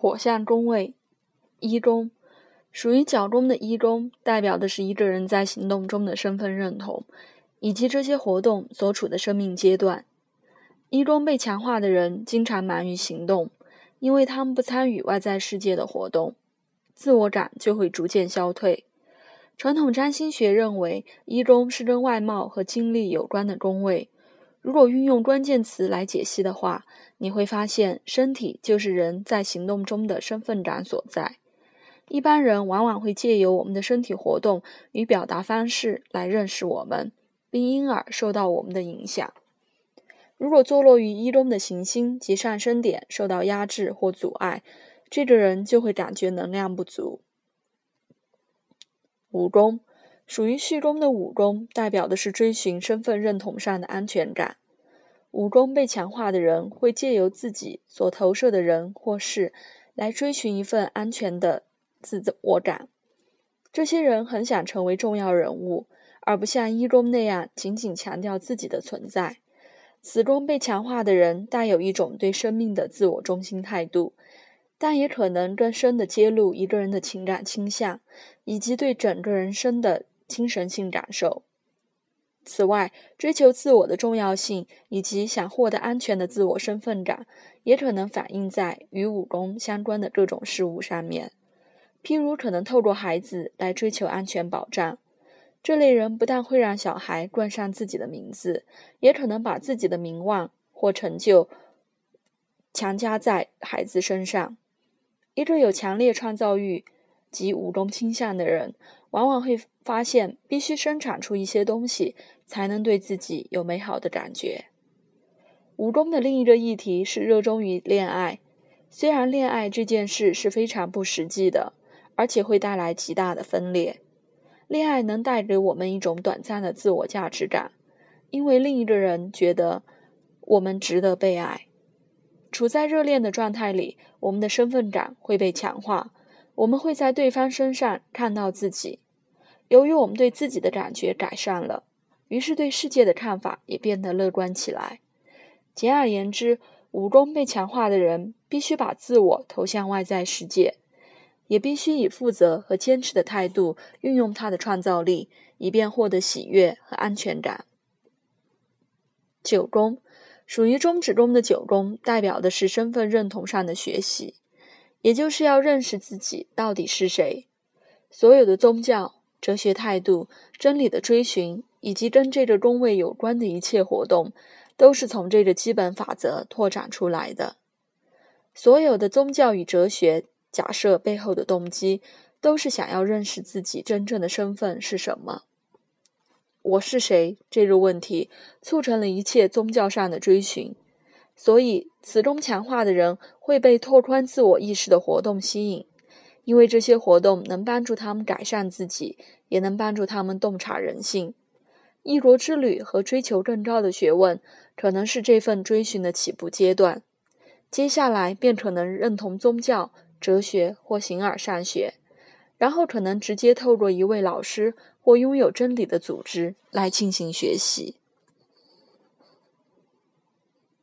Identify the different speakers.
Speaker 1: 火象宫位，一宫，属于角宫的一宫，代表的是一个人在行动中的身份认同，以及这些活动所处的生命阶段。一宫被强化的人经常忙于行动，因为他们不参与外在世界的活动，自我感就会逐渐消退。传统占星学认为，一宫是跟外貌和精力有关的宫位。如果运用关键词来解析的话，你会发现，身体就是人在行动中的身份感所在。一般人往往会借由我们的身体活动与表达方式来认识我们，并因而受到我们的影响。如果坐落于一中的行星及上升点受到压制或阻碍，这个人就会感觉能量不足。五宫属于序宫的五宫，代表的是追寻身份认同上的安全感。五宫被强化的人会借由自己所投射的人或事，来追寻一份安全的自我感。这些人很想成为重要人物，而不像一宫那样仅仅强调自己的存在。此宫被强化的人带有一种对生命的自我中心态度。但也可能更深地揭露一个人的情感倾向，以及对整个人生的精神性感受。此外，追求自我的重要性以及想获得安全的自我身份感，也可能反映在与武功相关的各种事物上面。譬如，可能透过孩子来追求安全保障。这类人不但会让小孩冠上自己的名字，也可能把自己的名望或成就强加在孩子身上。一个有强烈创造欲及武功倾向的人，往往会发现必须生产出一些东西，才能对自己有美好的感觉。武功的另一个议题是热衷于恋爱。虽然恋爱这件事是非常不实际的，而且会带来极大的分裂。恋爱能带给我们一种短暂的自我价值感，因为另一个人觉得我们值得被爱。处在热恋的状态里，我们的身份感会被强化，我们会在对方身上看到自己。由于我们对自己的感觉改善了，于是对世界的看法也变得乐观起来。简而言之，武功被强化的人必须把自我投向外在世界，也必须以负责和坚持的态度运用他的创造力，以便获得喜悦和安全感。九宫。属于中指宫的九宫，代表的是身份认同上的学习，也就是要认识自己到底是谁。所有的宗教、哲学态度、真理的追寻，以及跟这个宫位有关的一切活动，都是从这个基本法则拓展出来的。所有的宗教与哲学假设背后的动机，都是想要认识自己真正的身份是什么。我是谁？这个问题促成了一切宗教上的追寻，所以此中强化的人会被拓宽自我意识的活动吸引，因为这些活动能帮助他们改善自己，也能帮助他们洞察人性。异国之旅和追求更高的学问，可能是这份追寻的起步阶段。接下来便可能认同宗教、哲学或形而上学，然后可能直接透过一位老师。或拥有真理的组织来进行学习。